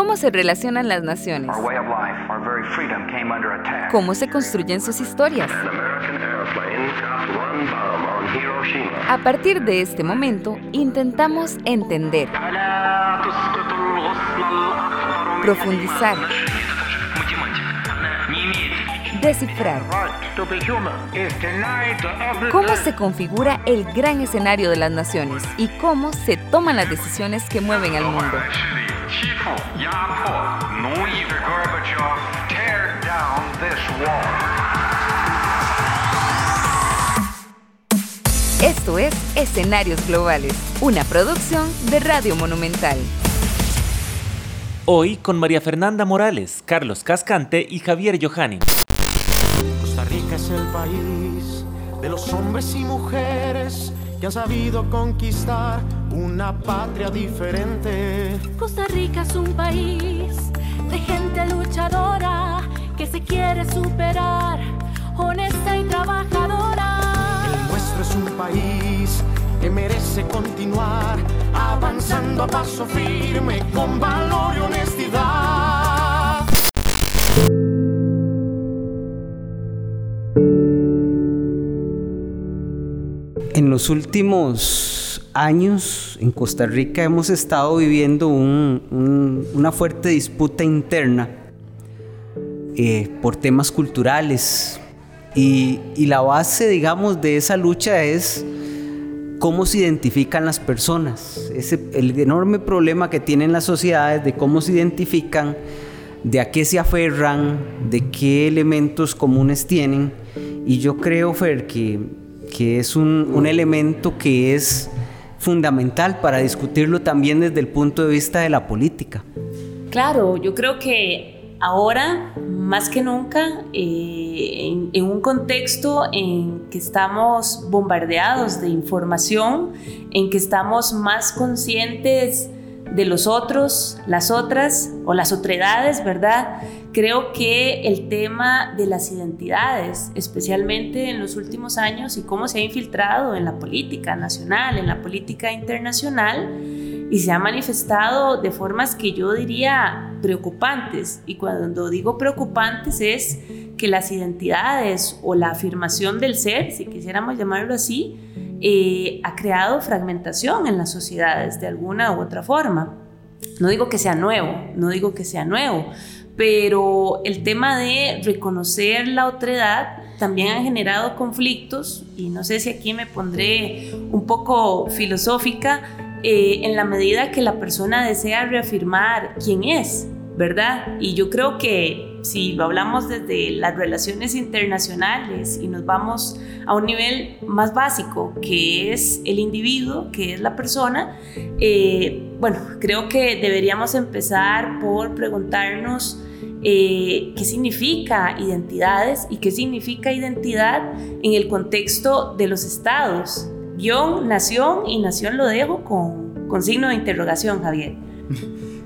¿Cómo se relacionan las naciones? ¿Cómo se construyen sus historias? A partir de este momento, intentamos entender, profundizar, descifrar. ¿Cómo se configura el gran escenario de las naciones y cómo se toman las decisiones que mueven al mundo? Esto es Escenarios Globales, una producción de Radio Monumental. Hoy con María Fernanda Morales, Carlos Cascante y Javier Johanning. Es el país de los hombres y mujeres que han sabido conquistar una patria diferente. Costa Rica es un país de gente luchadora que se quiere superar, honesta y trabajadora. El nuestro es un país que merece continuar avanzando a paso firme con valor y honestidad. En los últimos años en Costa Rica hemos estado viviendo una fuerte disputa interna eh, por temas culturales y, la base, digamos, de esa lucha es cómo se identifican las personas, ese, el enorme problema que tienen las sociedades de cómo se identifican, de a qué se aferran, de qué elementos comunes tienen. Y yo creo, Fer, que que es un, elemento que es fundamental para discutirlo también desde el punto de vista de la política. Claro, yo creo que ahora, más que nunca, eh, en, un contexto en que estamos bombardeados de información, en que estamos más conscientes de los otros, las otras o las otredades, ¿verdad? Creo que el tema de las identidades, especialmente en los últimos años y cómo se ha infiltrado en la política nacional, en la política internacional, y se ha manifestado de formas que yo diría preocupantes. Y cuando digo preocupantes es que las identidades o la afirmación del ser, si quisiéramos llamarlo así, eh, ha creado fragmentación en las sociedades de alguna u otra forma. No digo que sea nuevo, no digo que sea nuevo, pero el tema de reconocer la otredad también ha generado conflictos y no sé si aquí me pondré un poco filosófica eh, en la medida que la persona desea reafirmar quién es, ¿verdad? Y yo creo que si lo hablamos desde las relaciones internacionales y nos vamos a un nivel más básico, que es el individuo, que es la persona, eh, bueno, creo que deberíamos empezar por preguntarnos eh, qué significa identidades y qué significa identidad en el contexto de los estados. Guión, nación y nación lo dejo con, con signo de interrogación, Javier.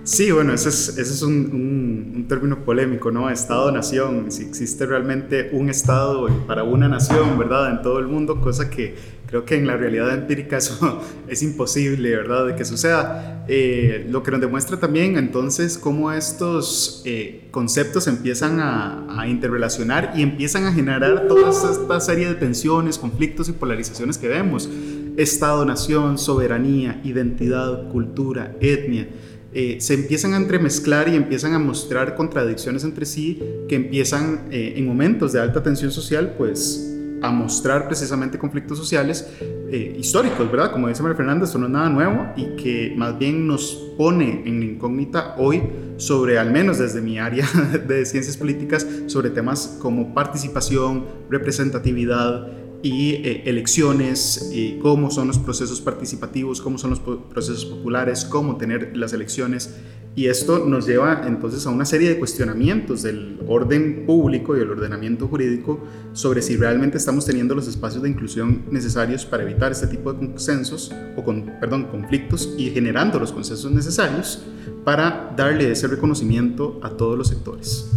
Sí, bueno, ese es, ese es un, un, término polémico, ¿no? Estado-nación, si existe realmente un Estado para una nación, ¿verdad? En todo el mundo, cosa que creo que en la realidad empírica eso es imposible, ¿verdad? De que suceda. Eh, lo que nos demuestra también entonces cómo estos eh, conceptos empiezan a, a, interrelacionar y empiezan a generar toda esta serie de tensiones, conflictos y polarizaciones que vemos. Estado-nación, soberanía, identidad, cultura, etnia. Eh, se empiezan a entremezclar y empiezan a mostrar contradicciones entre sí que empiezan eh, en momentos de alta tensión social, pues a mostrar precisamente conflictos sociales eh, históricos, ¿verdad? Como dice María Fernanda, esto no es nada nuevo y que más bien nos pone en incógnita hoy sobre, al menos desde mi área de ciencias políticas, sobre temas como participación, representatividad, y eh, elecciones, cómo son los procesos participativos, cómo son los procesos populares, cómo tener las elecciones. Y esto nos lleva entonces a una serie de cuestionamientos del orden público y el ordenamiento jurídico sobre si realmente estamos teniendo los espacios de inclusión necesarios para evitar este tipo de consensos o perdón, conflictos y generando los consensos necesarios para darle ese reconocimiento a todos los sectores.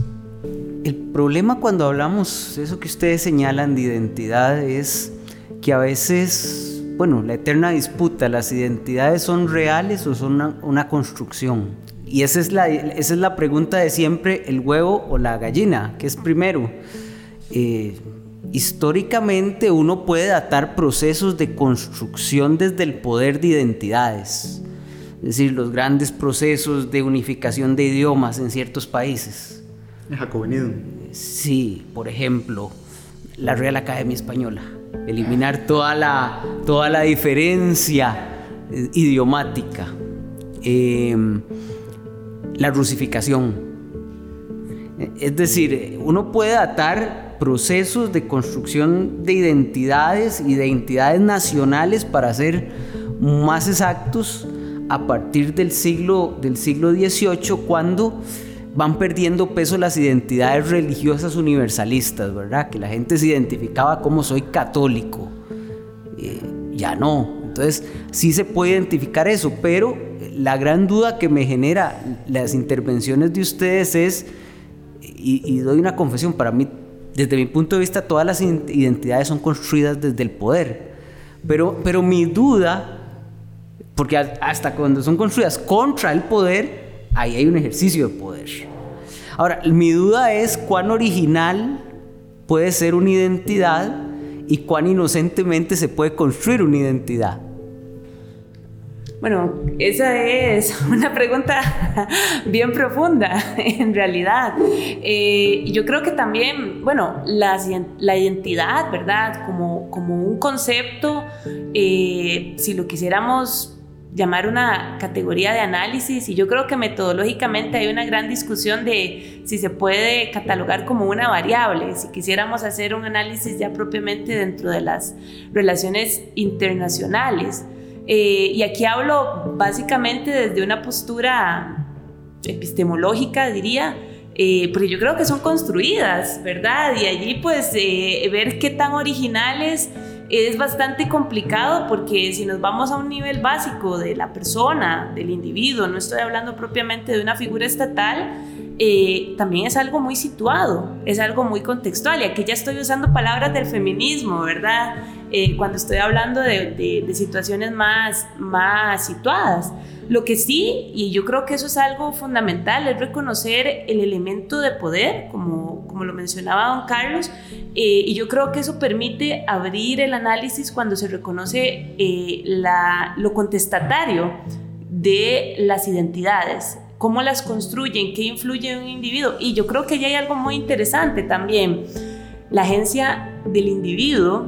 El problema cuando hablamos eso que ustedes señalan de identidad es que a veces, bueno, la eterna disputa, las identidades son reales o son una, construcción. Y esa es, la, esa es la pregunta de siempre, el huevo o la gallina, ¿qué es primero? Eh, históricamente uno puede datar procesos de construcción desde el poder de identidades, es decir, los grandes procesos de unificación de idiomas en ciertos países. El jacobinismo. Sí, por ejemplo, la Real Academia Española, eliminar toda la, toda la diferencia eh, idiomática. Em, la rusificación. Es decir, uno puede datar procesos de construcción de identidades y de identidades nacionales para ser más exactos a partir del siglo, del siglo XVIII, cuando van perdiendo peso las identidades religiosas universalistas, ¿verdad? Que la gente se identificaba como soy católico. Eh, ya no. Entonces, sí se puede identificar eso, pero la gran duda que me genera las intervenciones de ustedes es, y, doy una confesión, para mí, desde mi punto de vista, todas las identidades son construidas desde el poder. Pero, pero mi duda, porque hasta cuando son construidas contra el poder, ahí hay un ejercicio de poder. Ahora, mi duda es cuán original puede ser una identidad y cuán inocentemente se puede construir una identidad. Bueno, esa es una pregunta bien profunda, en realidad. Eh, yo creo que también, bueno, la, identidad, ¿verdad? Como, como un concepto, eh, si lo quisiéramos llamar una categoría de análisis y yo creo que metodológicamente hay una gran discusión de si se puede catalogar como una variable, si quisiéramos hacer un análisis ya propiamente dentro de las relaciones internacionales. Eh, y aquí hablo básicamente desde una postura epistemológica, diría, eh, porque yo creo que son construidas, ¿verdad? Y allí pues eh, ver qué tan originales es bastante complicado porque si nos vamos a un nivel básico de la persona, del individuo, no estoy hablando propiamente de una figura estatal, eh, también es algo muy situado, es algo muy contextual. Y aquí ya estoy usando palabras del feminismo, ¿verdad? Eh, cuando estoy hablando de, situaciones más, situadas. Lo que sí, y yo creo que eso es algo fundamental, es reconocer el elemento de poder, como, lo mencionaba don Carlos, eh, y yo creo que eso permite abrir el análisis cuando se reconoce lo contestatario de las identidades, cómo las construyen, qué influye en un individuo. Y yo creo que ya hay algo muy interesante también. La agencia del individuo,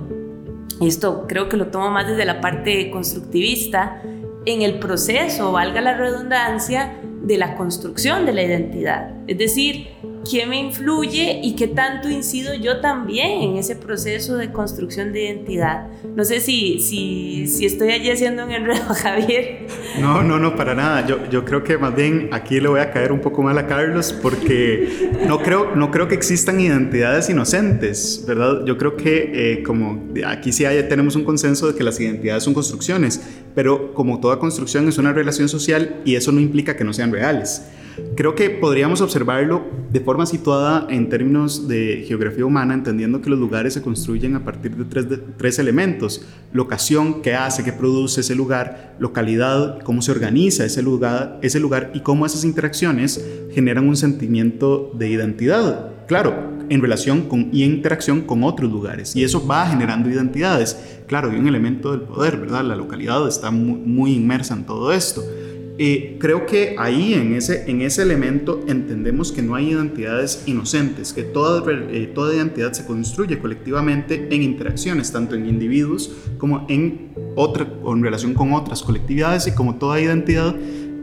esto creo que lo tomo más desde la parte constructivista, en el proceso, valga la redundancia, de la construcción de la identidad. Es decir, quién me influye y qué tanto incido yo también en ese proceso de construcción de identidad. No sé si, si, si estoy allí haciendo un enredo, Javier. No, no, no, para nada. Yo, yo creo que más bien aquí le voy a caer un poco mal a Carlos porque no creo, no creo que existan identidades inocentes, ¿verdad? Yo creo que eh, como aquí sí hay, tenemos un consenso de que las identidades son construcciones, pero como toda construcción es una relación social y eso no implica que no sean reales. Creo que podríamos observarlo de forma situada en términos de geografía humana, entendiendo que los lugares se construyen a partir de tres, elementos. Locación, qué hace, qué produce ese lugar, localidad, cómo se organiza ese lugar, ese lugar y cómo esas interacciones generan un sentimiento de identidad. Claro, en relación con, y en interacción con otros lugares. Y eso va generando identidades. Claro, hay un elemento del poder, ¿verdad? La localidad está muy inmersa en todo esto. Eh, creo que ahí en ese, en ese elemento entendemos que no hay identidades inocentes, que toda, eh, toda identidad se construye colectivamente en interacciones, tanto en individuos como en, otra, en relación con otras colectividades y como toda identidad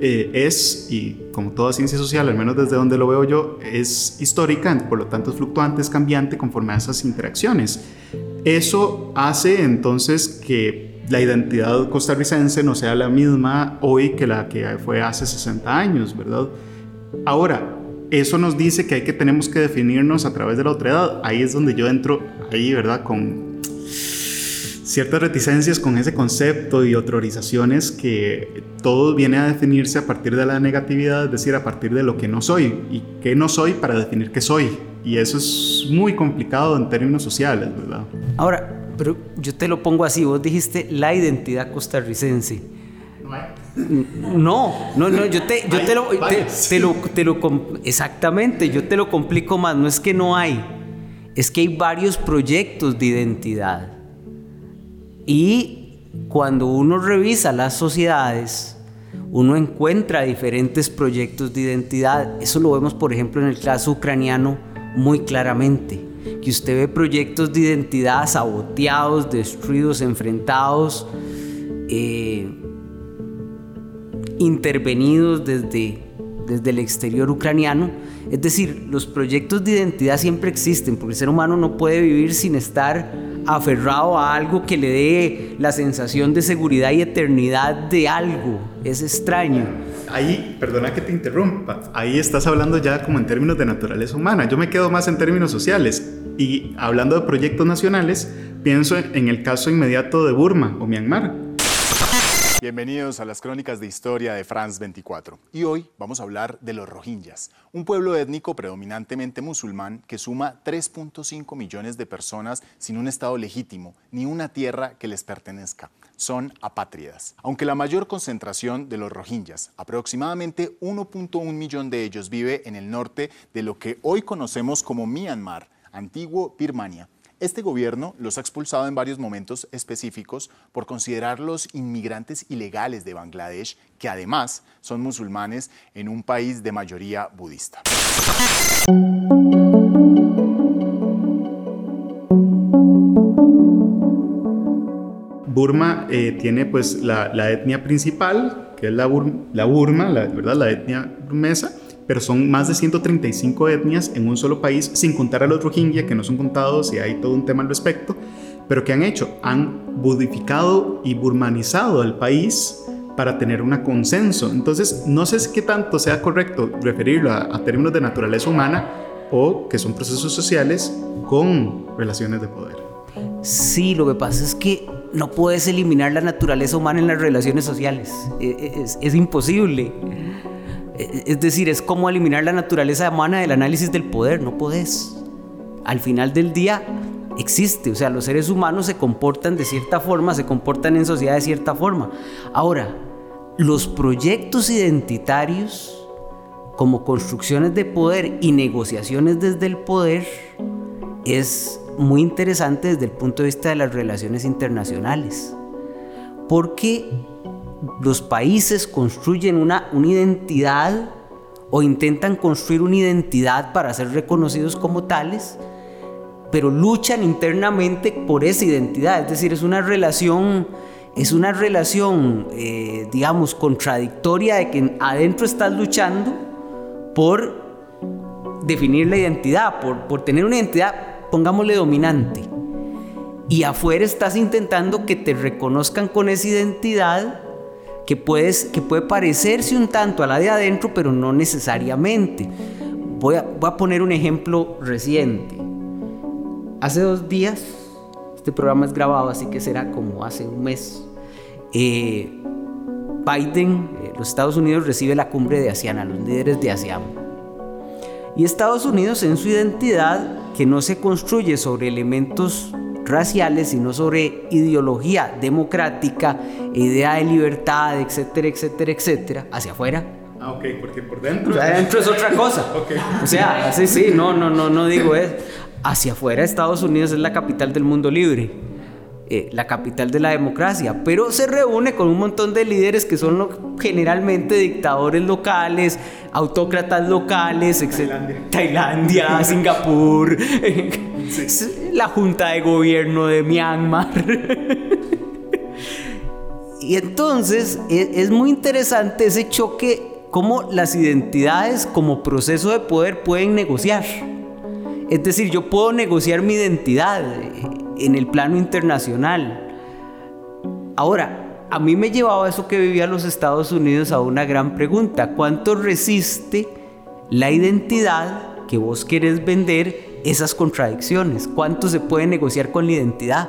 eh, es, y como toda ciencia social, al menos desde donde lo veo yo, es histórica, por lo tanto es fluctuante, es cambiante conforme a esas interacciones. Eso hace entonces que la identidad costarricense no sea la misma hoy que la que fue hace 60 años, ¿verdad? Ahora, eso nos dice que hay que tenemos que definirnos a través de la otra edad. Ahí es donde yo entro, ahí, ¿verdad? Con ciertas reticencias con ese concepto y autorizaciones que todo viene a definirse a partir de la negatividad, es decir, a partir de lo que no soy y qué no soy para definir qué soy. Y eso es muy complicado en términos sociales, ¿verdad? Ahora, pero yo te lo pongo así, vos dijiste la identidad costarricense. No, no, no, yo te, yo te lo, te, lo, te lo, exactamente, yo te lo complico más, no es que no hay, es que hay varios proyectos de identidad. Y cuando uno revisa las sociedades, uno encuentra diferentes proyectos de identidad. Eso lo vemos, por ejemplo, en el caso ucraniano muy claramente. Que usted ve proyectos de identidad saboteados, destruidos, enfrentados. Eh, intervenidos desde, desde el exterior ucraniano. Es decir, los proyectos de identidad siempre existen, porque el ser humano no puede vivir sin estar aferrado a algo que le dé la sensación de seguridad y eternidad de algo. Es extraño. Ahí, perdona que te interrumpa, ahí estás hablando ya como en términos de naturaleza humana. Yo me quedo más en términos sociales. Y hablando de proyectos nacionales, pienso en el caso inmediato de Burma o Myanmar Bienvenidos a las crónicas de historia de France 24. Y hoy vamos a hablar de los Rohingyas, un pueblo étnico predominantemente musulmán que suma 3.5 millones de personas sin un Estado legítimo ni una tierra que les pertenezca. Son apátridas. Aunque la mayor concentración de los Rohingyas, aproximadamente 1.1 millón de ellos, vive en el norte de lo que hoy conocemos como Myanmar, antiguo Birmania este gobierno los ha expulsado en varios momentos específicos por considerarlos inmigrantes ilegales de Bangladesh, que además son musulmanes en un país de mayoría budista. Burma eh, tiene pues la, etnia principal, que es la, Burma, la, ¿verdad? la etnia burmesa, pero son más de 135 etnias en un solo país, sin contar a los Rohingya, que no son contados y hay todo un tema al respecto, pero que han hecho, han budificado y burmanizado al país para tener un consenso. Entonces, no sé qué tanto sea correcto referirlo a, a términos de naturaleza humana o que son procesos sociales con relaciones de poder. Sí, lo que pasa es que no puedes eliminar la naturaleza humana en las relaciones sociales. E, e, es, es imposible. Eh, es decir, es como eliminar la naturaleza humana del análisis del poder, no podés. Al final del día existe, o sea, los seres humanos se comportan de cierta forma, se comportan en sociedad de cierta forma. Ahora, los proyectos identitarios como construcciones de poder y negociaciones desde el poder es muy interesante desde el punto de vista de las relaciones internacionales. Porque los países construyen una, una identidad o intentan construir una identidad para ser reconocidos como tales, pero luchan internamente por esa identidad. Es decir, es una relación, es una relación, eh, digamos, contradictoria de que adentro estás luchando por definir la identidad, por, por tener una identidad, pongámosle dominante. Y afuera estás intentando que te reconozcan con esa identidad que, puedes, que puede parecerse un tanto a la de adentro, pero no necesariamente. Voy a, voy a poner un ejemplo reciente. Hace dos días, este programa es grabado, así que será como hace un mes, eh, Biden, eh, los Estados Unidos, recibe la cumbre de ASEAN, a los líderes de ASEAN. Y Estados Unidos en su identidad, que no se construye sobre elementos raciales, sino sobre ideología democrática, idea de libertad, etcétera, etcétera, etcétera, hacia afuera. Ah, ok, porque por dentro. O adentro es otra cosa. O sea, sí, sí, no, no, no, no digo es. Hacia afuera, Estados Unidos es la capital del mundo libre. Eh, la capital de la democracia, pero se reúne con un montón de líderes que son generalmente dictadores locales, autócratas locales, Tailandia, Tailandia Singapur, la Junta de Gobierno de Myanmar. y entonces es, es muy interesante ese choque, cómo las identidades como proceso de poder pueden negociar. Es decir, yo puedo negociar mi identidad en el plano internacional. Ahora, a mí me llevaba eso que vivía los Estados Unidos a una gran pregunta. ¿Cuánto resiste la identidad que vos querés vender esas contradicciones? ¿Cuánto se puede negociar con la identidad?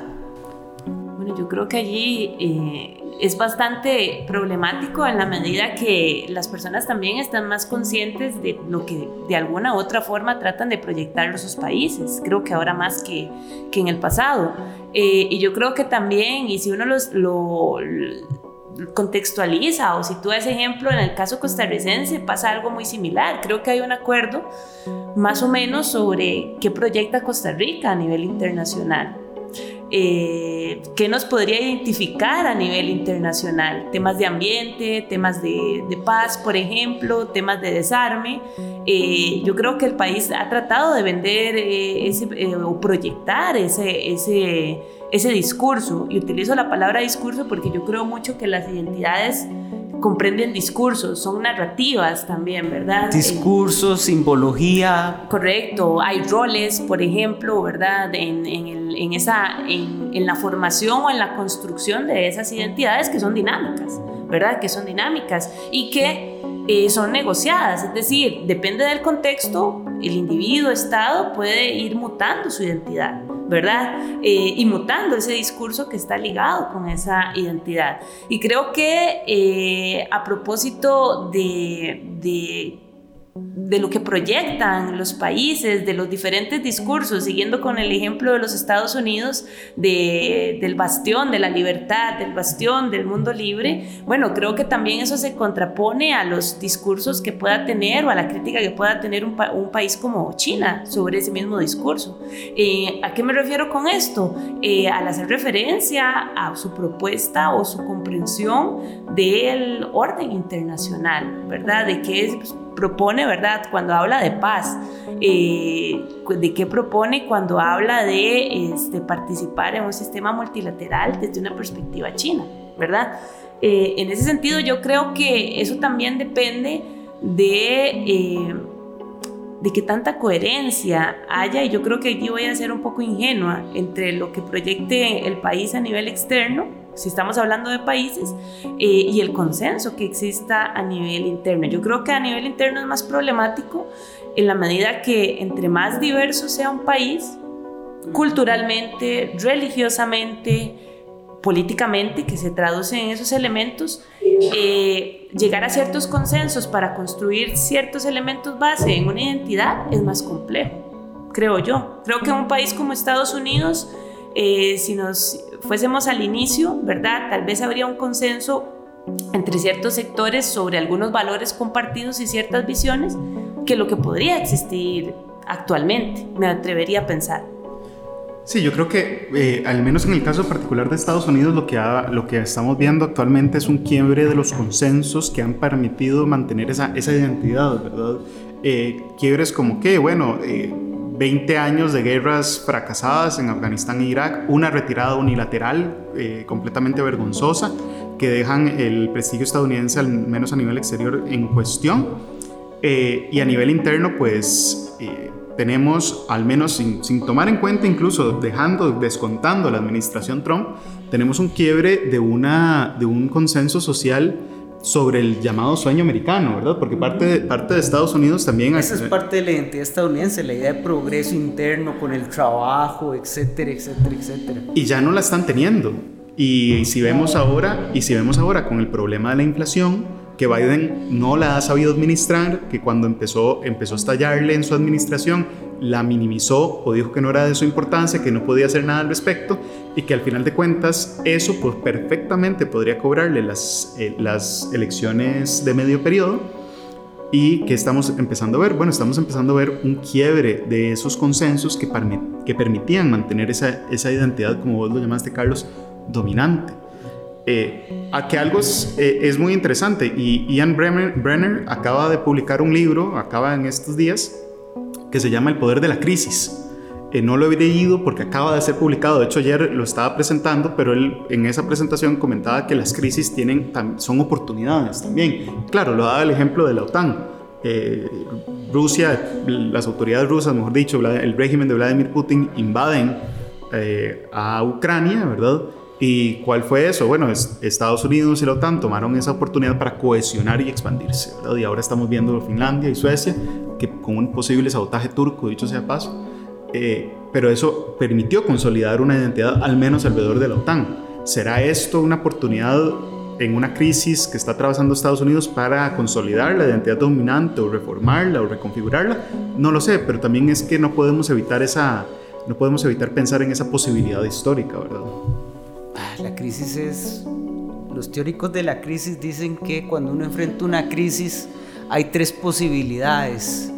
Bueno, yo creo que allí eh, es bastante problemático en la medida que las personas también están más conscientes de lo que de alguna u otra forma tratan de proyectar a sus países. Creo que ahora más que, que en el pasado. Eh, y yo creo que también, y si uno los, lo, contextualiza o sitúa ese ejemplo, en el caso costarricense pasa algo muy similar. Creo que hay un acuerdo más o menos sobre qué proyecta Costa Rica a nivel internacional. Eh, qué nos podría identificar a nivel internacional. Temas de ambiente, temas de, paz, por ejemplo, temas de desarme. Eh, yo creo que el país ha tratado de vender eh, ese, o proyectar ese, ese discurso. Y utilizo la palabra discurso porque yo creo mucho que las identidades comprenden discursos, son narrativas también, ¿verdad? Discursos, simbología. Correcto, hay roles, por ejemplo, ¿verdad? En, en, esa, en, la formación o en la construcción de esas identidades que son dinámicas, ¿verdad? Que son dinámicas y que eh, son negociadas, es decir, depende del contexto, el individuo, Estado puede ir mutando su identidad. ¿verdad? Eh, y mutando ese discurso que está ligado con esa identidad. Y creo que eh, a propósito de, de de lo que proyectan los países, de los diferentes discursos, siguiendo con el ejemplo de los Estados Unidos, de, del bastión de la libertad, del bastión del mundo libre, bueno, creo que también eso se contrapone a los discursos que pueda tener o a la crítica que pueda tener un, país como China sobre ese mismo discurso. Eh, ¿A qué me refiero con esto? Eh, al hacer referencia a su propuesta o su comprensión del orden internacional, ¿verdad? De qué es propone, ¿verdad? Cuando habla de paz, eh, de qué propone cuando habla de este, participar en un sistema multilateral desde una perspectiva china, ¿verdad? Eh, en ese sentido yo creo que eso también depende de, eh, de que tanta coherencia haya, y yo creo que aquí voy a ser un poco ingenua entre lo que proyecte el país a nivel externo si estamos hablando de países, eh, y el consenso que exista a nivel interno. Yo creo que a nivel interno es más problemático en la medida que entre más diverso sea un país, culturalmente, religiosamente, políticamente, que se traduce en esos elementos, eh, llegar a ciertos consensos para construir ciertos elementos base en una identidad es más complejo, creo yo. Creo que un país como Estados Unidos, eh, si nos fuésemos al inicio, ¿verdad? Tal vez habría un consenso entre ciertos sectores sobre algunos valores compartidos y ciertas visiones que lo que podría existir actualmente, me atrevería a pensar. Sí, yo creo que eh, al menos en el caso particular de Estados Unidos lo que, estamos viendo actualmente es un quiebre de los consensos que han permitido mantener esa, esa identidad, ¿verdad? Eh, quiebres como que, bueno, eh, 20 años de guerras fracasadas en Afganistán e Irak, una retirada unilateral eh, completamente vergonzosa que dejan el prestigio estadounidense, al menos a nivel exterior, en cuestión. Eh, y a nivel interno, pues eh, tenemos, al menos sin, sin, tomar en cuenta, incluso dejando, descontando la administración Trump, tenemos un quiebre de, una, de un consenso social sobre el llamado sueño americano, ¿verdad? Porque parte de, parte de Estados Unidos también... Esa es parte de la identidad estadounidense, la idea de progreso interno con el trabajo, etcétera, etcétera, etcétera. Y ya no la están teniendo. Y, si vemos ahora, y si vemos ahora con el problema de la inflación, que Biden no la ha sabido administrar, que cuando empezó, empezó a estallarle en su administración, la minimizó o dijo que no era de su importancia, que no podía hacer nada al respecto y que al final de cuentas eso pues perfectamente podría cobrarle las, eh, las elecciones de medio periodo y que estamos empezando a ver, bueno, estamos empezando a ver un quiebre de esos consensos que, que permitían mantener esa, esa identidad, como vos lo llamaste Carlos, dominante. Eh, a que algo es, eh, es, muy interesante y Ian Brenner, Brenner acaba de publicar un libro, acaba en estos días, que se llama El Poder de la Crisis. Eh, no lo he leído porque acaba de ser publicado, de hecho ayer lo estaba presentando, pero él en esa presentación comentaba que las crisis tienen, son oportunidades también. Claro, lo daba el ejemplo de la OTAN. Eh, Rusia, las autoridades rusas, mejor dicho, el régimen de Vladimir Putin invaden eh, a Ucrania, ¿verdad? ¿Y cuál fue eso? Bueno, Estados Unidos y la OTAN tomaron esa oportunidad para cohesionar y expandirse, ¿verdad? Y ahora estamos viendo Finlandia y Suecia, que con un posible sabotaje turco, dicho sea paso, eh, pero eso permitió consolidar una identidad al menos alrededor de la OTAN. ¿Será esto una oportunidad en una crisis que está atravesando Estados Unidos para consolidar la identidad dominante o reformarla o reconfigurarla? No lo sé, pero también es que no podemos evitar esa, no podemos evitar pensar en esa posibilidad histórica, ¿verdad? Crisis es los teóricos de la crisis dicen que cuando uno enfrenta una crisis hay tres posibilidades.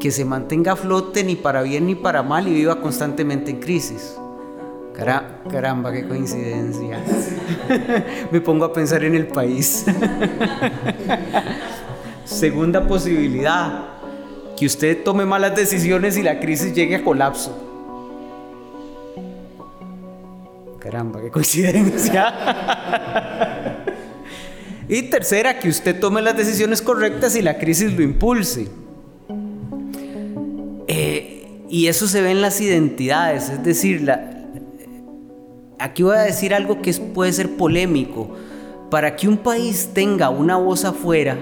Que se mantenga a flote ni para bien ni para mal y viva constantemente en crisis. caramba, qué coincidencia. Me pongo a pensar en el país. Segunda posibilidad, que usted tome malas decisiones y la crisis llegue a colapso. Caramba, qué coincidencia. y tercera, que usted tome las decisiones correctas y la crisis lo impulse. Eh, y eso se ve en las identidades, es decir, aquí voy a decir algo que puede ser polémico. Para que un país tenga una voz afuera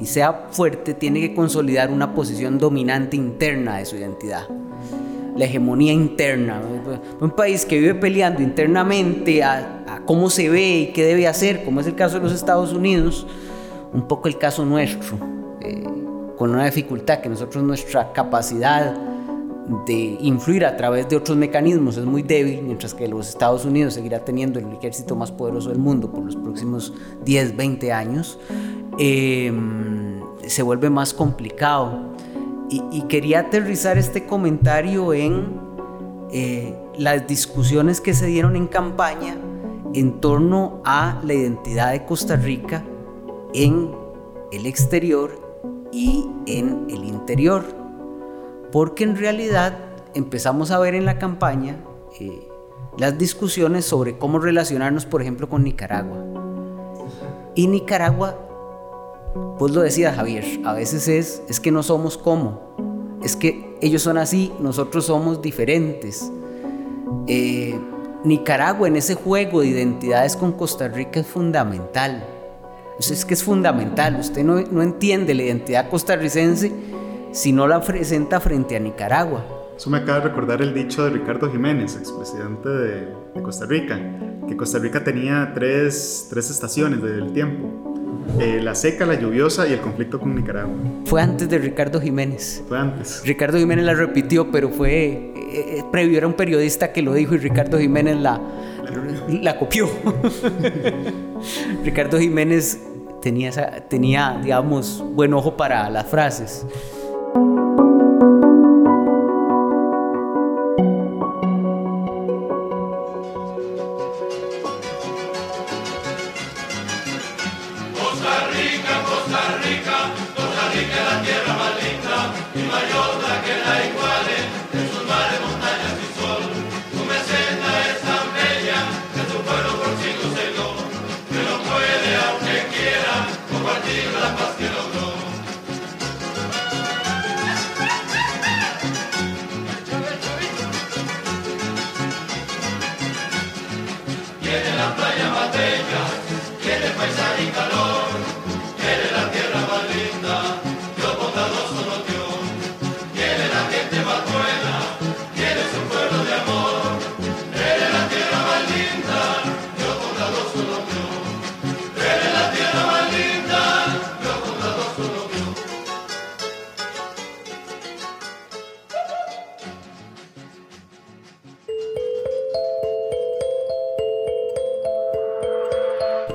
y sea fuerte, tiene que consolidar una posición dominante interna de su identidad la hegemonía interna. Un país que vive peleando internamente a, cómo se ve y qué debe hacer, como es el caso de los Estados Unidos, un poco el caso nuestro, eh, con una dificultad que nosotros nuestra capacidad de influir a través de otros mecanismos es muy débil, mientras que los Estados Unidos seguirá teniendo el ejército más poderoso del mundo por los próximos 10, 20 años, eh, se vuelve más complicado y, quería aterrizar este comentario en eh, las discusiones que se dieron en campaña en torno a la identidad de Costa Rica en el exterior y en el interior. Porque en realidad empezamos a ver en la campaña eh, las discusiones sobre cómo relacionarnos, por ejemplo, con Nicaragua. Y Nicaragua pues lo decía Javier, a veces es, es que no somos como, es que ellos son así, nosotros somos diferentes. Eh, Nicaragua en ese juego de identidades con Costa Rica es fundamental. es que es fundamental. Usted no, no, entiende la identidad costarricense si no la presenta frente a Nicaragua. Eso me acaba de recordar el dicho de Ricardo Jiménez, expresidente de, de Costa Rica, que Costa Rica tenía tres, tres estaciones del tiempo eh, la seca, la lluviosa y el conflicto con Nicaragua. Fue antes de Ricardo Jiménez. Fue antes. Ricardo Jiménez la repitió, pero fue eh, eh, previo, era un periodista que lo dijo y Ricardo Jiménez la, la copió. Ricardo Jiménez tenía, tenía, digamos, buen ojo para las frases.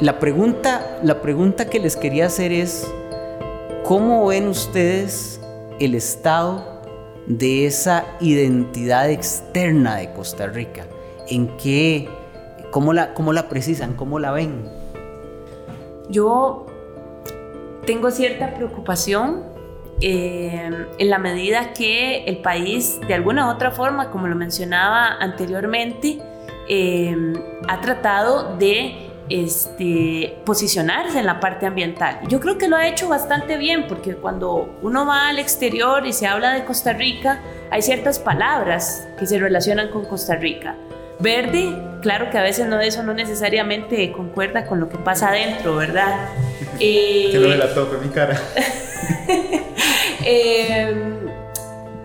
La pregunta, la pregunta que les quería hacer es, ¿cómo ven ustedes el estado de esa identidad externa de Costa Rica? ¿En qué, cómo la, cómo la precisan, cómo la ven? Yo tengo cierta preocupación eh, en la medida que el país, de alguna u otra forma, como lo mencionaba anteriormente, eh, ha tratado de este, posicionarse en la parte ambiental. Yo creo que lo ha hecho bastante bien porque cuando uno va al exterior y se habla de Costa Rica, hay ciertas palabras que se relacionan con Costa Rica. Verde, claro que a veces no eso no necesariamente concuerda con lo que pasa adentro, ¿verdad? que lo me la mi cara. Em,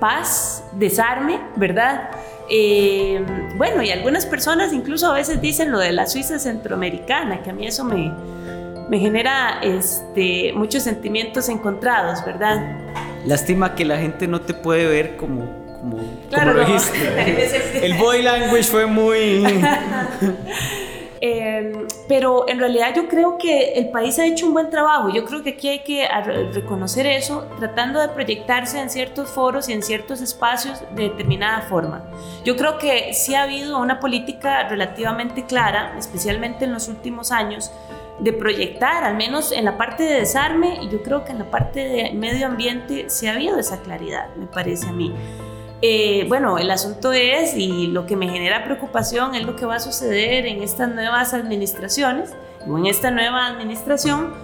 paz, desarme, ¿verdad? Eh, bueno, y algunas personas incluso a veces dicen lo de la Suiza centroamericana, que a mí eso me, me genera este, muchos sentimientos encontrados, ¿verdad? Lástima que la gente no te puede ver como, como, claro, lo dijiste. El body language fue muy... Em, pero en realidad yo creo que el país ha hecho un buen trabajo. Yo creo que aquí hay que reconocer eso, tratando de proyectarse en ciertos foros y en ciertos espacios de determinada forma. Yo creo que sí ha habido una política relativamente clara, especialmente en los últimos años, de proyectar, al menos en la parte de desarme, y yo creo que en la parte de medio ambiente sí ha habido esa claridad, me parece a mí. Eh, bueno, el asunto es, y lo que me genera preocupación es lo que va a suceder en estas nuevas administraciones, o en esta nueva administración,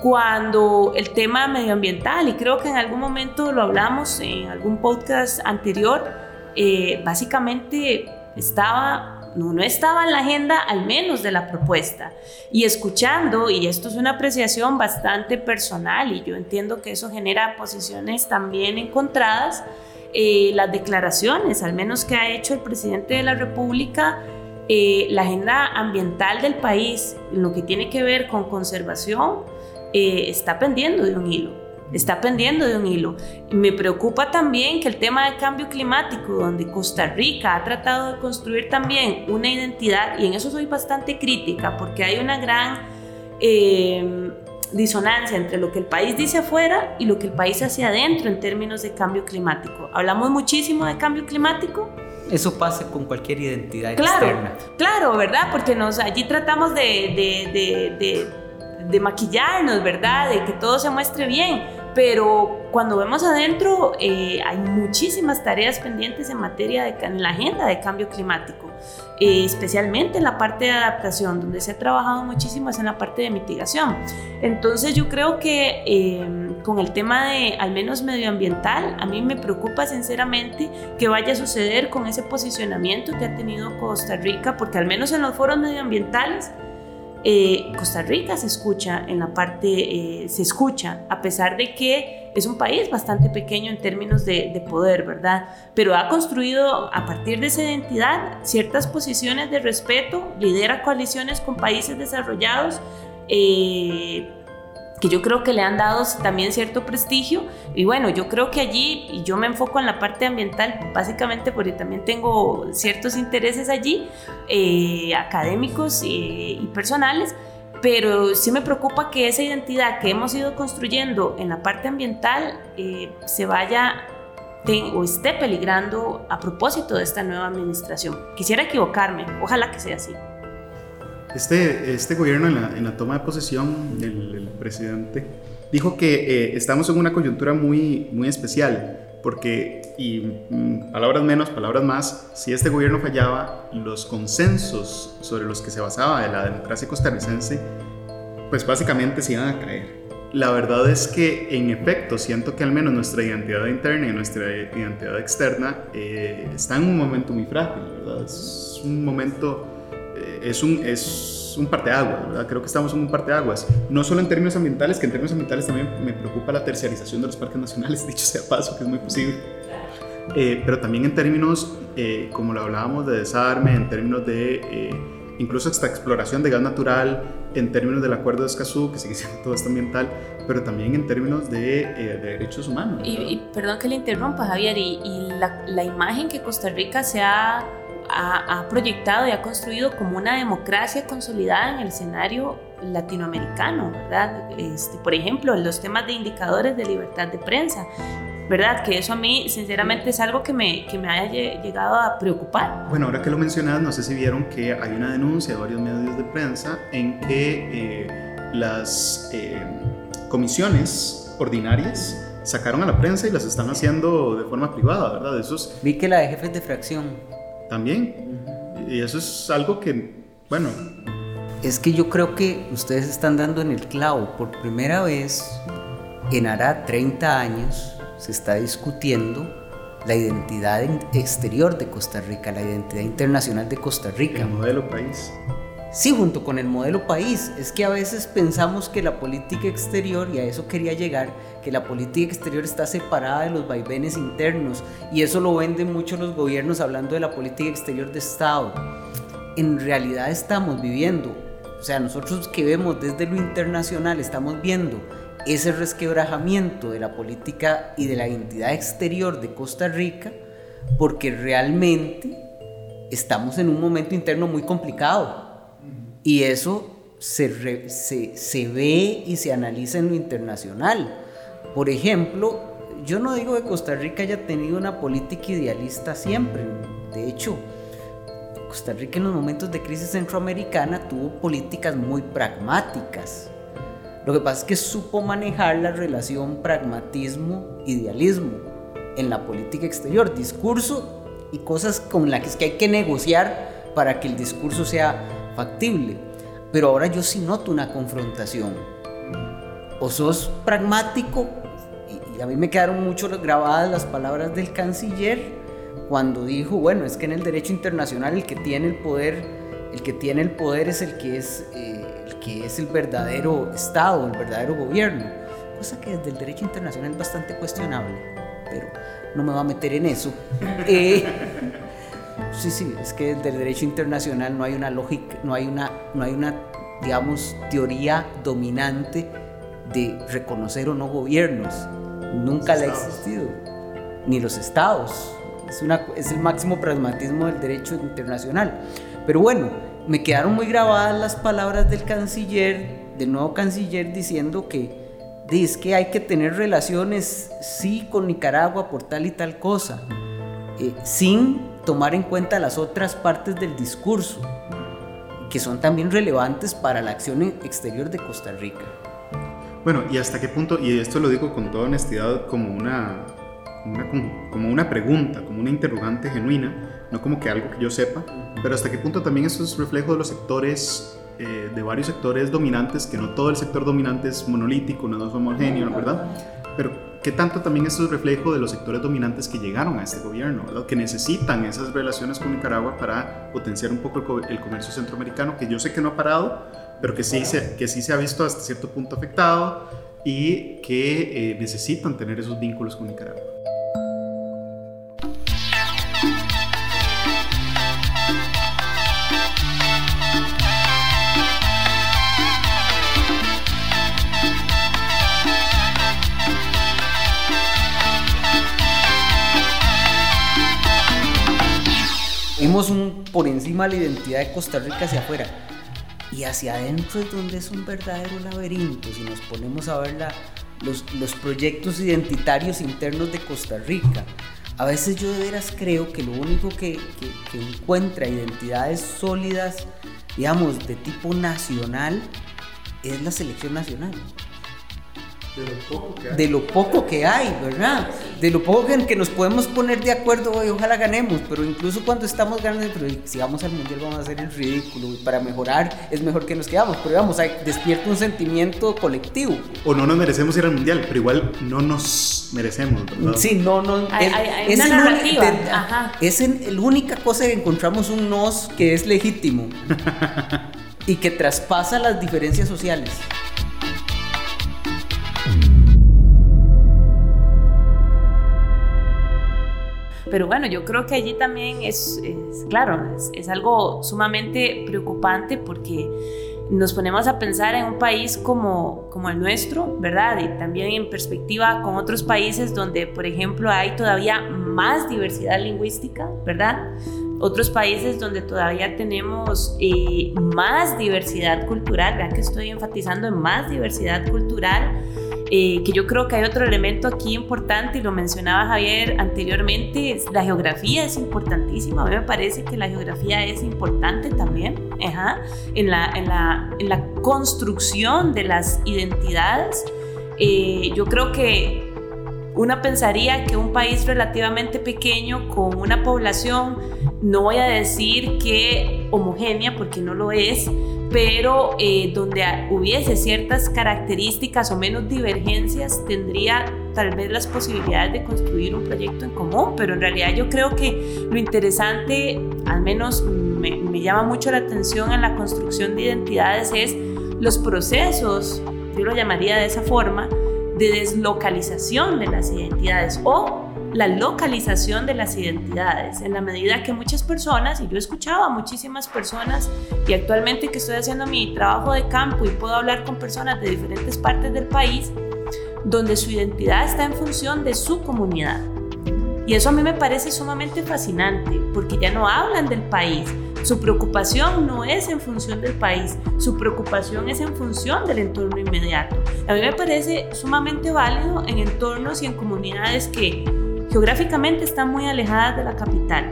cuando el tema medioambiental, y creo que en algún momento lo hablamos en algún podcast anterior, eh, básicamente estaba no, no estaba en la agenda al menos de la propuesta. Y escuchando, y esto es una apreciación bastante personal, y yo entiendo que eso genera posiciones también encontradas, eh, las declaraciones, al menos que ha hecho el presidente de la República, eh, la agenda ambiental del país, en lo que tiene que ver con conservación, eh, está pendiendo de un hilo está pendiendo de un hilo. Me preocupa también que el tema del cambio climático, donde Costa Rica ha tratado de construir también una identidad, y en eso soy bastante crítica, porque hay una gran eh, disonancia entre lo que el país dice afuera y lo que el país hace adentro en términos de cambio climático. Hablamos muchísimo de cambio climático. Eso pasa con cualquier identidad claro, externa. Claro, ¿verdad? Porque nos, allí tratamos de, de, de, de maquillarnos, ¿verdad? De que todo se muestre bien pero cuando vemos adentro eh, hay muchísimas tareas pendientes en materia de en la agenda de cambio climático, eh, especialmente en la parte de adaptación, donde se ha trabajado muchísimo es en la parte de mitigación. Entonces yo creo que em, con el tema de al menos medioambiental, a mí me preocupa sinceramente que vaya a suceder con ese posicionamiento que ha tenido Costa Rica, porque al menos en los foros medioambientales eh, Costa Rica se escucha en la parte, eh, se escucha, a pesar de que es un país bastante pequeño en términos de, poder, ¿verdad? Pero ha construido a partir de esa identidad ciertas posiciones de respeto, lidera coaliciones con países desarrollados. Eh, que yo creo que le han dado también cierto prestigio. Y bueno, yo creo que allí, y yo me enfoco en la parte ambiental, básicamente porque también tengo ciertos intereses allí, eh, académicos y, personales, pero sí me preocupa que esa identidad que hemos ido construyendo en la parte ambiental eh, se vaya o esté peligrando a propósito de esta nueva administración. Quisiera equivocarme, ojalá que sea así. Este, este gobierno en la, toma de posesión, el, presidente, dijo que eh, estamos en una coyuntura muy, muy especial, porque, y mm, palabras menos, palabras más, si este gobierno fallaba, los consensos sobre los que se basaba la democracia costarricense, pues básicamente se iban a caer. La verdad es que, en efecto, siento que al menos nuestra identidad interna y nuestra identidad externa eh, está en un momento muy frágil, ¿verdad? Es un momento es un, es un parteaguas, ¿verdad? Creo que estamos en un parteaguas. No solo en términos ambientales, que en términos ambientales también me preocupa la terciarización de los parques nacionales, dicho sea paso, que es muy posible. Eh, pero también en términos, eh, como lo hablábamos, de desarme, en términos de eh, incluso hasta exploración de gas natural, en términos del acuerdo de Escazú, que sigue siendo todo esto ambiental, pero también en términos de, de derechos humanos. Y, perdón que le interrumpa, Javier, y, y la, la, imagen que Costa Rica se ha ha, proyectado y ha construido como una democracia consolidada en el escenario latinoamericano, ¿verdad? Este, por ejemplo, los temas de indicadores de libertad de prensa, ¿verdad? Que eso a mí, sinceramente, es algo que me, que me haya llegado a preocupar. Bueno, ahora que lo mencionas, no sé si vieron que hay una denuncia de varios medios de prensa en que eh, las eh, comisiones ordinarias sacaron a la prensa y las están haciendo de forma privada, ¿verdad? Esos... Vi que la de jefes de fracción también. Y eso es algo que, bueno... Es que yo creo que ustedes están dando en el clavo. Por primera vez en hará 30 años se está discutiendo la identidad exterior de Costa Rica, la identidad internacional de Costa Rica. El modelo país. Sí, junto con el modelo país. Es que a veces pensamos que la política exterior, y a eso quería llegar, que la política exterior está separada de los vaivenes internos, y eso lo venden mucho los gobiernos hablando de la política exterior de Estado. En realidad estamos viviendo, o sea, nosotros que vemos desde lo internacional, estamos viendo ese resquebrajamiento de la política y de la identidad exterior de Costa Rica, porque realmente estamos en un momento interno muy complicado Y eso se, ve y se analiza en lo internacional. Por ejemplo, yo no digo que Costa Rica haya tenido una política idealista siempre. De hecho, Costa Rica en los momentos de crisis centroamericana tuvo políticas muy pragmáticas. Lo que pasa es que supo manejar la relación pragmatismo-idealismo en la política exterior, discurso y cosas con las que hay que negociar para que el discurso sea factible. Pero ahora yo sí noto una confrontación. O sos pragmático, y, a mí me quedaron mucho grabadas las palabras del canciller cuando dijo, bueno, es que en el derecho internacional el que tiene el poder, el que tiene el poder es el que es, eh, el, que es el verdadero Estado, el verdadero gobierno. Cosa que desde el derecho internacional es bastante cuestionable, pero no me voy a meter en eso. Eh, Sí, sí, es que del derecho internacional no hay una lógica, no hay una, no hay una, digamos, teoría dominante de reconocer o no gobiernos. Nunca le ha existido. Ni los estados. Es, una, es el máximo pragmatismo del derecho internacional. Pero bueno, me quedaron muy grabadas las palabras del canciller, del nuevo canciller, diciendo que es que hay que tener relaciones, sí, con Nicaragua por tal y tal cosa, eh, sin tomar en cuenta las otras partes del discurso, que son también relevantes para la acción exterior de Costa Rica. Bueno, y hasta qué punto, y esto lo digo con toda honestidad como una, como una pregunta, como una interrogante genuina, no como que algo que yo sepa, pero hasta qué punto también eso es reflejo de los sectores, eh, de varios sectores dominantes, que no todo el sector dominante es monolítico, no es homogéneo, ¿verdad? Pero ¿Qué tanto también eso es reflejo de los sectores dominantes que llegaron a este gobierno, que necesitan esas relaciones con Nicaragua para potenciar un poco el, comercio centroamericano, que yo sé que no ha parado, pero que sí se, que sí se ha visto hasta cierto punto afectado y que eh, necesitan tener esos vínculos con Nicaragua? Un, por encima la identidad de Costa Rica hacia afuera. Y hacia adentro es donde es un verdadero laberinto. Si nos ponemos a ver los, los proyectos identitarios internos de Costa Rica, a veces yo de veras creo que lo único que, que, encuentra identidades sólidas, digamos, de tipo nacional, es la selección nacional. De lo poco que hay. ¿verdad? De lo poco en que nos podemos poner de acuerdo y ojalá ganemos, pero incluso cuando estamos ganando, pero si vamos al mundial vamos a hacer el ridículo y para mejorar es mejor que nos quedamos, pero hay, despierta un sentimiento colectivo. O no nos merecemos ir al mundial, pero igual no nos merecemos, ¿verdad? Sí, no, no. Hay, es, una narrativa. es la única cosa que encontramos un nos que es legítimo y que traspasa las diferencias sociales. Pero bueno, yo creo que allí también es, claro, es, algo sumamente preocupante porque nos ponemos a pensar en un país como, como el nuestro, ¿verdad? Y también en perspectiva con otros países donde, por ejemplo, hay todavía más diversidad lingüística, ¿verdad? Otros países donde todavía tenemos eh, más diversidad cultural, vean que estoy enfatizando en más diversidad cultural eh, que yo creo que hay otro elemento aquí importante y lo mencionaba Javier anteriormente, es la geografía es importantísima, a mí me parece que la geografía es importante también en, la, en, la, en, la, construcción de las identidades. Eh, yo creo que una pensaría que un país relativamente pequeño con una población, no voy a decir que homogénea porque no lo es, pero eh, donde hubiese ciertas características o menos divergencias, tendría tal vez las posibilidades de construir un proyecto en común, pero en realidad yo creo que lo interesante, al menos me, me llama mucho la atención en la construcción de identidades, es los procesos, yo lo llamaría de esa forma, de deslocalización de las identidades o la localización de las identidades, en la medida que muchas personas, y yo he escuchado a muchísimas personas, y actualmente que estoy haciendo mi trabajo de campo y puedo hablar con personas de diferentes partes del país, donde su identidad está en función de su comunidad. Y eso a mí me parece sumamente fascinante, porque ya no hablan del país. Su preocupación no es en función del país, su preocupación es en función del entorno inmediato. A mí me parece sumamente válido en entornos y en comunidades que geográficamente están muy alejadas de la capital.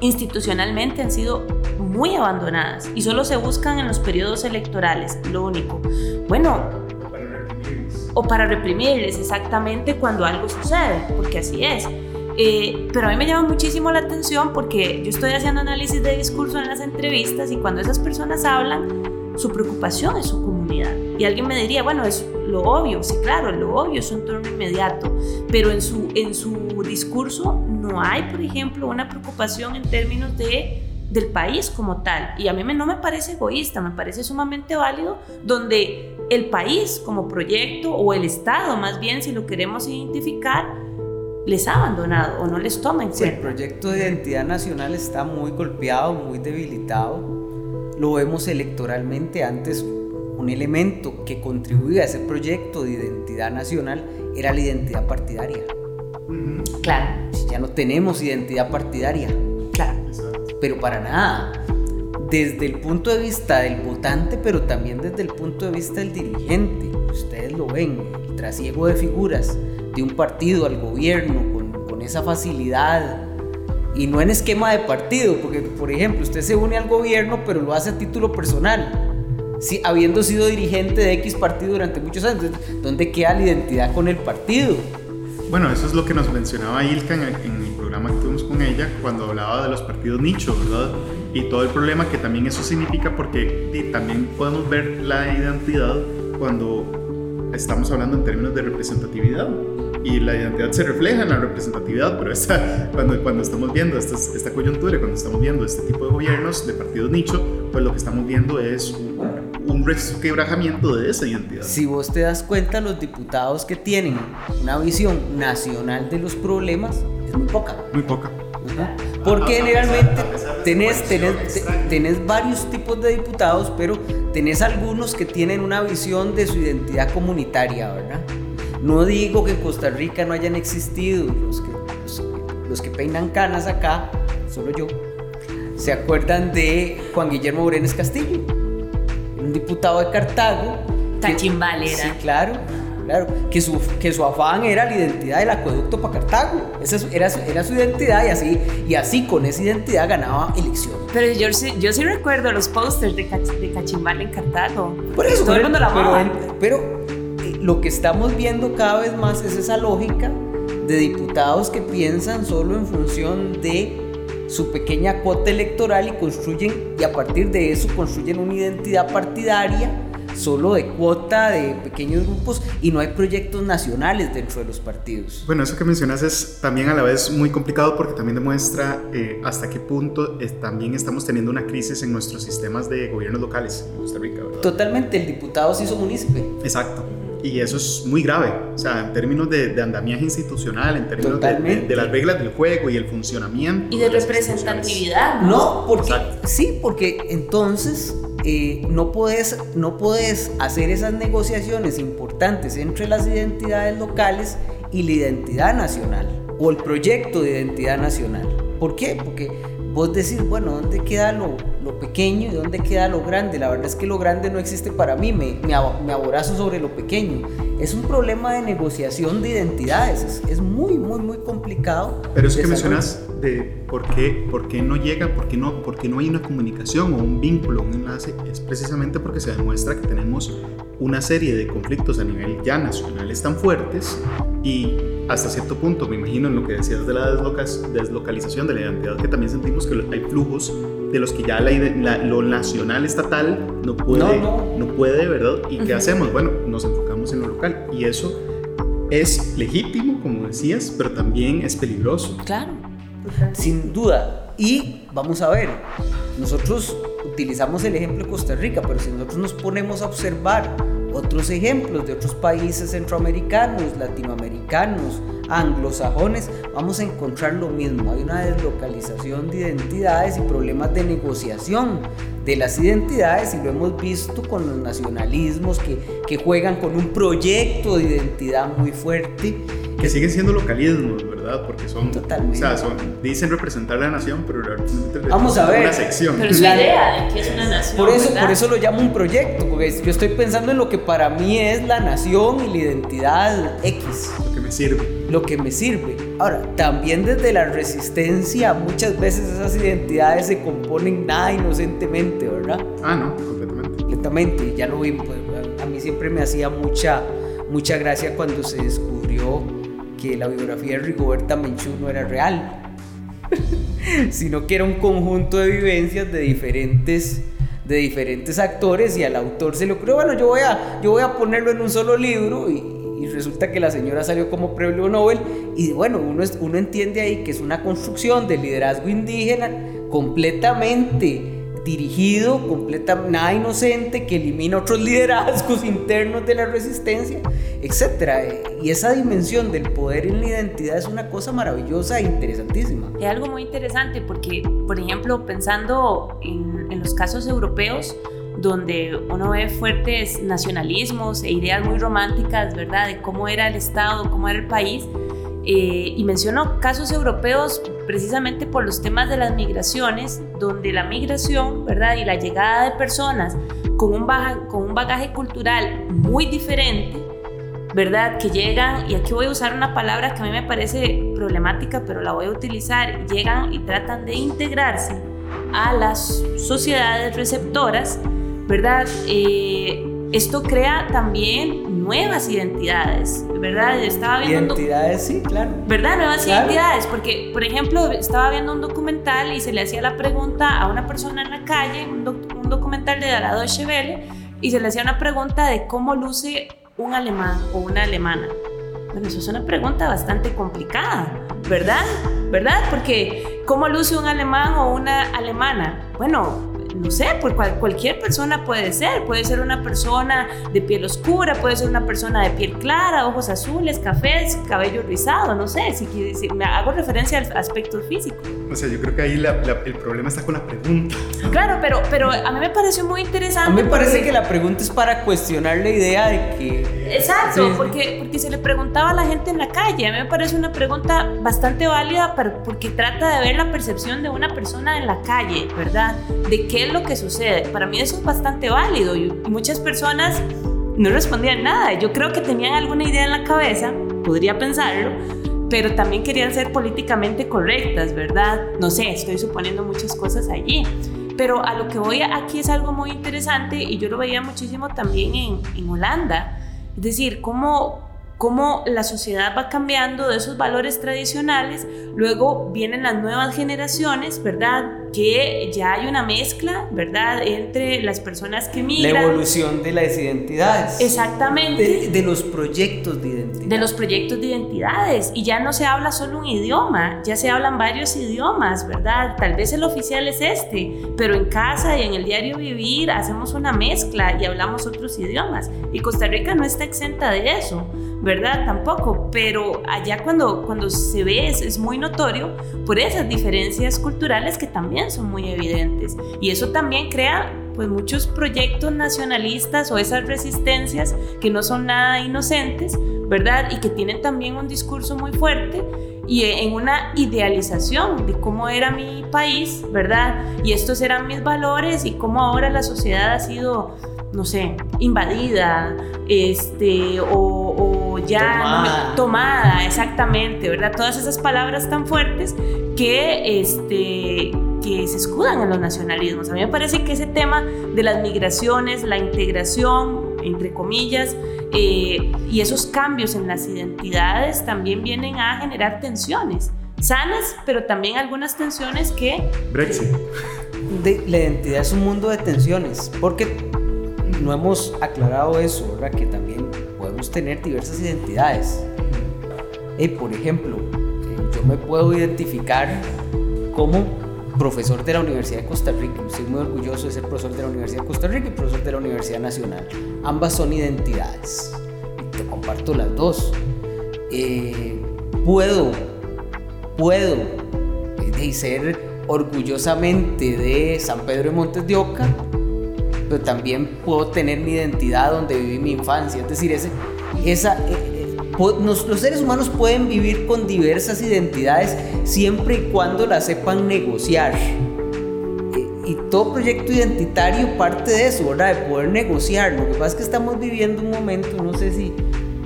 Institucionalmente han sido muy abandonadas y solo se buscan en los periodos electorales, lo único. Bueno, o para reprimirles exactamente cuando algo sucede, porque así es. Eh, pero a mí me llama muchísimo la atención porque yo estoy haciendo análisis de discurso en las entrevistas y cuando esas personas hablan, su preocupación es su comunidad. Y alguien me diría, bueno, es lo obvio, sí, claro, lo obvio es un entorno inmediato, pero en su, en su discurso no hay, por ejemplo, una preocupación en términos de del país como tal. Y a mí no me parece egoísta, me parece sumamente válido, donde el país como proyecto o el Estado, más bien, si lo queremos identificar, les ha abandonado o no les toma en cuenta. el proyecto de identidad nacional está muy golpeado, muy debilitado. Lo vemos electoralmente antes. Un elemento que contribuía a ese proyecto de identidad nacional era la identidad partidaria. Claro. Ya no tenemos identidad partidaria. Claro. Pero para nada. Desde el punto de vista del votante, pero también desde el punto de vista del dirigente. Ustedes lo ven, el trasiego de figuras de un partido al gobierno con, con esa facilidad y no en esquema de partido, porque por ejemplo usted se une al gobierno pero lo hace a título personal, si, habiendo sido dirigente de X partido durante muchos años, ¿dónde queda la identidad con el partido? Bueno, eso es lo que nos mencionaba Ilka en el, en el programa que tuvimos con ella cuando hablaba de los partidos nicho, ¿verdad? Y todo el problema que también eso significa porque también podemos ver la identidad cuando estamos hablando en términos de representatividad y la identidad se refleja en la representatividad, pero esta, cuando, cuando estamos viendo esta, esta coyuntura, cuando estamos viendo este tipo de gobiernos, de partidos nicho, pues lo que estamos viendo es un, un resquebrajamiento de esa identidad. Si vos te das cuenta, los diputados que tienen una visión nacional de los problemas es muy poca. Muy poca. Porque generalmente tenés, tenés, tenés varios tipos de diputados, pero tenés algunos que tienen una visión de su identidad comunitaria, ¿verdad? No digo que en Costa Rica no hayan existido los que, los, los que peinan canas acá, solo yo. ¿Se acuerdan de Juan Guillermo Brenes Castillo? Un diputado de Cartago. Tachimbal era. Sí, claro, claro. Que su, que su afán era la identidad del acueducto para Cartago. Esa era, era su identidad y así, y así con esa identidad ganaba elecciones. Pero yo, sí- yo sí recuerdo los pósters de, Cach- de Cachimbal en Cartago. Por eso, Todo el mundo la pero, pero, lo que estamos viendo cada vez más es esa lógica de diputados que piensan solo en función de su pequeña cuota electoral y construyen, y a partir de eso construyen una identidad partidaria solo de cuota de pequeños grupos y no hay proyectos nacionales dentro de los partidos. Bueno, eso que mencionas es también a la vez muy complicado porque también demuestra eh, hasta qué punto eh, también estamos teniendo una crisis en nuestros sistemas de gobiernos locales en Costa Rica, ¿verdad? Totalmente, el diputado se hizo munícipe. Exacto. Y eso es muy grave, o sea, en términos de, de andamiaje institucional, en términos de, de- Totalmente. de las reglas del juego y el funcionamiento. Y de representatividad. No, porque Exacto. sí, porque entonces eh, no puedes no puedes hacer esas negociaciones importantes entre las identidades locales y la identidad nacional o el proyecto de identidad nacional. ¿Por qué? Porque vos decís, bueno, ¿dónde queda lo, lo pequeño y dónde queda lo grande? La verdad es que lo grande no existe para mí, me, me, abo- me aborazo sobre lo pequeño. Es un problema de negociación de identidades, es, es muy, muy, muy complicado. Pero eso que mencionas de por qué, por qué no llega, por qué no, por qué no hay una comunicación o un vínculo, un enlace, es precisamente porque se demuestra que tenemos una serie de conflictos a nivel ya nacionales tan fuertes y hasta cierto punto, me imagino en lo que decías de la deslocalización de la identidad, que también sentimos que hay flujos de los que ya la ide- la- lo nacional estatal no puede, No, no. puede, ¿verdad? ¿Y qué hacemos? Bueno, nos enfocamos en lo local y eso es legítimo, como decías, pero también es peligroso. Claro. Sin duda. Y vamos a ver, nosotros utilizamos el ejemplo de Costa Rica, pero si nosotros nos ponemos a observar otros ejemplos de otros países centroamericanos, latinoamericanos, anglosajones, vamos a encontrar lo mismo. Hay una deslocalización de identidades y problemas de negociación de las identidades y lo hemos visto con los nacionalismos que, juegan con un proyecto de identidad muy fuerte Que siguen siendo localismos, ¿verdad? ¿Verdad? Porque son, Totalmente. o sea, son, dicen representar la nación, pero realmente Vamos a ver. una sección. Pero es La- idea de que es una nación. Por eso, ¿verdad? por eso lo llamo un proyecto, porque yo estoy pensando en lo que para mí es la nación y la identidad X, Lo que me sirve. lo que me sirve. Ahora, también desde la resistencia, muchas veces esas identidades se componen nada inocentemente, ¿verdad? Ah, no, completamente. completamente, ya lo vimos. pues, A, a mí siempre me hacía mucha, mucha gracia cuando se descubrió que la biografía de Rigoberta Menchú no era real, sino que era un conjunto de vivencias de diferentes de diferentes actores y al autor se le ocurrió, bueno, yo voy a, yo voy a ponerlo en un solo libro y, resulta que la señora salió como premio Nobel y bueno, uno, es- uno entiende ahí que es una construcción de liderazgo indígena completamente dirigido, completa, nada inocente, que elimina otros liderazgos internos de la resistencia, etc. Y esa dimensión del poder en la identidad es una cosa maravillosa e interesantísima. Es algo muy interesante porque, por ejemplo, pensando en, en los casos europeos, donde uno ve fuertes nacionalismos e ideas muy románticas, ¿verdad?, de cómo era el Estado, cómo era el país. Eh, y menciono casos europeos precisamente por los temas de las migraciones, donde la migración, ¿verdad?, y la llegada de personas con un, baja- con un bagaje cultural muy diferente, ¿verdad? Que llegan, y aquí voy a usar una palabra que a mí me parece problemática, pero la voy a utilizar, llegan y tratan de integrarse a las sociedades receptoras, ¿verdad? Eh, esto crea también nuevas identidades, ¿verdad? Estaba viendo Identidades, sí, claro. ¿Verdad? Nuevas Claro. identidades, porque, por ejemplo, estaba viendo un documental y se le hacía la pregunta a una persona en la calle, un, doc- un documental de la Deutsche Welle, y se le hacía una pregunta de cómo luce un alemán o una alemana. Bueno, eso es una pregunta bastante complicada, ¿verdad? ¿Verdad? Porque ¿cómo luce un alemán o una alemana? Bueno, no sé, por cual- cualquier persona puede ser. Puede ser una persona de piel oscura, puede ser una persona de piel clara, ojos azules, cafés, cabello rizado, no sé, si, me hago referencia al aspecto físico. O sea, yo creo que ahí la- la- el problema está con la pregunta. Claro, pero, pero a mí me pareció muy interesante. A mí me parece porque- que la pregunta es para cuestionar la idea de que... Exacto, Sí. Porque, porque se le preguntaba a la gente en la calle. A mí me parece una pregunta bastante válida pero- porque trata de ver la percepción de una persona en la calle, ¿verdad? De qué es lo que sucede. Para mí eso es bastante válido y, y muchas personas no respondían nada. Yo creo que tenían alguna idea en la cabeza, podría pensarlo, pero también querían ser políticamente correctas, ¿verdad? No sé, estoy suponiendo muchas cosas allí. Pero a lo que voy aquí es algo muy interesante y yo lo veía muchísimo también en, en Holanda. Es decir, cómo, cómo la sociedad va cambiando de esos valores tradicionales, luego vienen las nuevas generaciones, ¿verdad? Que ya hay una mezcla, ¿verdad? Entre las personas que La migran. evolución de las identidades. Exactamente. De, de los proyectos de identidad. de los proyectos de identidades y ya no se habla solo un idioma, ya se hablan varios idiomas, ¿verdad? Tal vez el oficial es este, pero en casa y en el diario vivir hacemos una mezcla y hablamos otros idiomas y Costa Rica no está exenta de eso, ¿verdad? Tampoco, pero allá cuando, cuando se ve es, es muy notorio por esas diferencias culturales que también son muy evidentes y eso también crea pues muchos proyectos nacionalistas o esas resistencias que no son nada inocentes, ¿verdad? Y que tienen también un discurso muy fuerte y en una idealización de cómo era mi país, ¿verdad? Y estos eran mis valores y cómo ahora la sociedad ha sido, no sé, invadida, este, o, o ya no me- Tomada. tomada, exactamente, ¿verdad? Todas esas palabras tan fuertes que, este, que se escudan en los nacionalismos. A mí me parece que ese tema de las migraciones, la integración, entre comillas, eh, y esos cambios en las identidades también vienen a generar tensiones sanas, pero también algunas tensiones que Brexit. De- la identidad es un mundo de tensiones, porque no hemos aclarado eso, ¿verdad? Que también podemos tener diversas identidades. Y por ejemplo, eh, yo me puedo identificar como profesor de la Universidad de Costa Rica. Estoy muy orgulloso de ser profesor de la Universidad de Costa Rica y profesor de la Universidad Nacional. Ambas son identidades. Te comparto las dos. Eh, puedo, puedo eh, ser orgullosamente de San Pedro de Montes de Oca, también puedo tener mi identidad donde viví mi infancia. Es decir, ese, esa, eh, eh, los seres humanos pueden vivir con diversas identidades siempre y cuando las sepan negociar. Y todo proyecto identitario parte de eso, ¿verdad? De poder negociar. Lo que pasa es que estamos viviendo un momento, no sé si,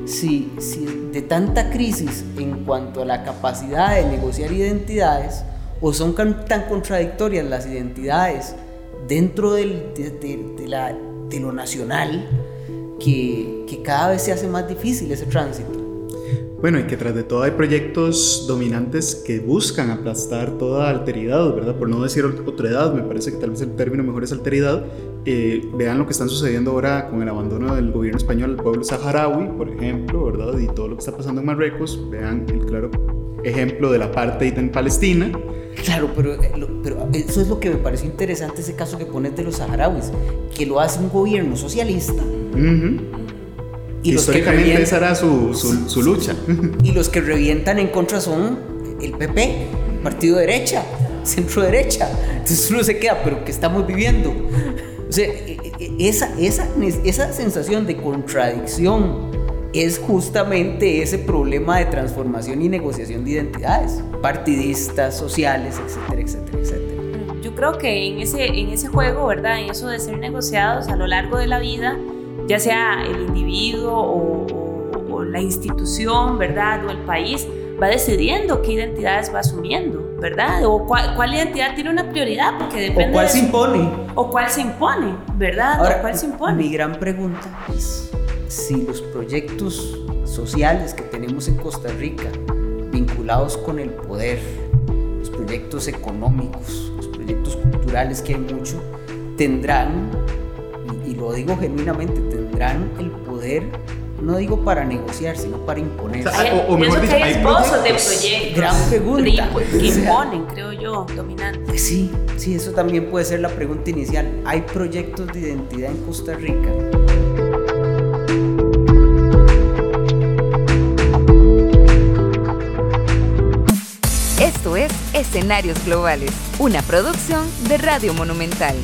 si, si de tanta crisis en cuanto a la capacidad de negociar identidades, o son tan contradictorias las identidades dentro del, de, la, de, lo nacional que, que cada vez se hace más difícil ese tránsito. Bueno, y que tras de todo hay proyectos dominantes que buscan aplastar toda alteridad, ¿verdad? Por no decir otra edad, me parece que tal vez el término mejor es alteridad. Eh, vean lo que están sucediendo ahora con el abandono del gobierno español al pueblo saharaui, por ejemplo, ¿verdad? Y todo lo que está pasando en Marruecos. Vean el claro ejemplo de la parte en Palestina. Claro, pero, eh, pero eso es lo que me pareció interesante, ese caso que pones de los saharauis, que lo hace un gobierno socialista. Y Históricamente los que esa era su, su, lucha. Y los que revientan en contra son el PP, partido derecha, centro derecha. Entonces uno se queda, pero ¿qué estamos viviendo? O sea, e, e, e, esa, esa, esa sensación de contradicción es justamente ese problema de transformación y negociación de identidades, partidistas, sociales, etcétera, etcétera, etcétera. Yo creo que en ese, en ese juego, ¿verdad? En eso de ser negociados a lo largo de la vida, ya sea el individuo o, la institución, ¿verdad? O el país, va decidiendo qué identidades va asumiendo, ¿verdad? O cuál, identidad tiene una prioridad, porque depende. O cuál se impone. O cuál se impone, ¿verdad? Ahora, o cuál se impone. Mi gran pregunta es si los proyectos sociales que tenemos en Costa Rica, vinculados con el poder, los proyectos económicos, los proyectos culturales que hay mucho, tendrán, y, lo digo genuinamente, tendrán el poder no digo para negociar, sino para imponer. O, mejor dicho, hay esposos de proyectos. Gran pregunta. Que imponen, creo yo, dominantes. Pues sí, sí, eso también puede ser la pregunta inicial. ¿Hay proyectos de identidad en Costa Rica? Escenarios Globales, una producción de Radio Monumental.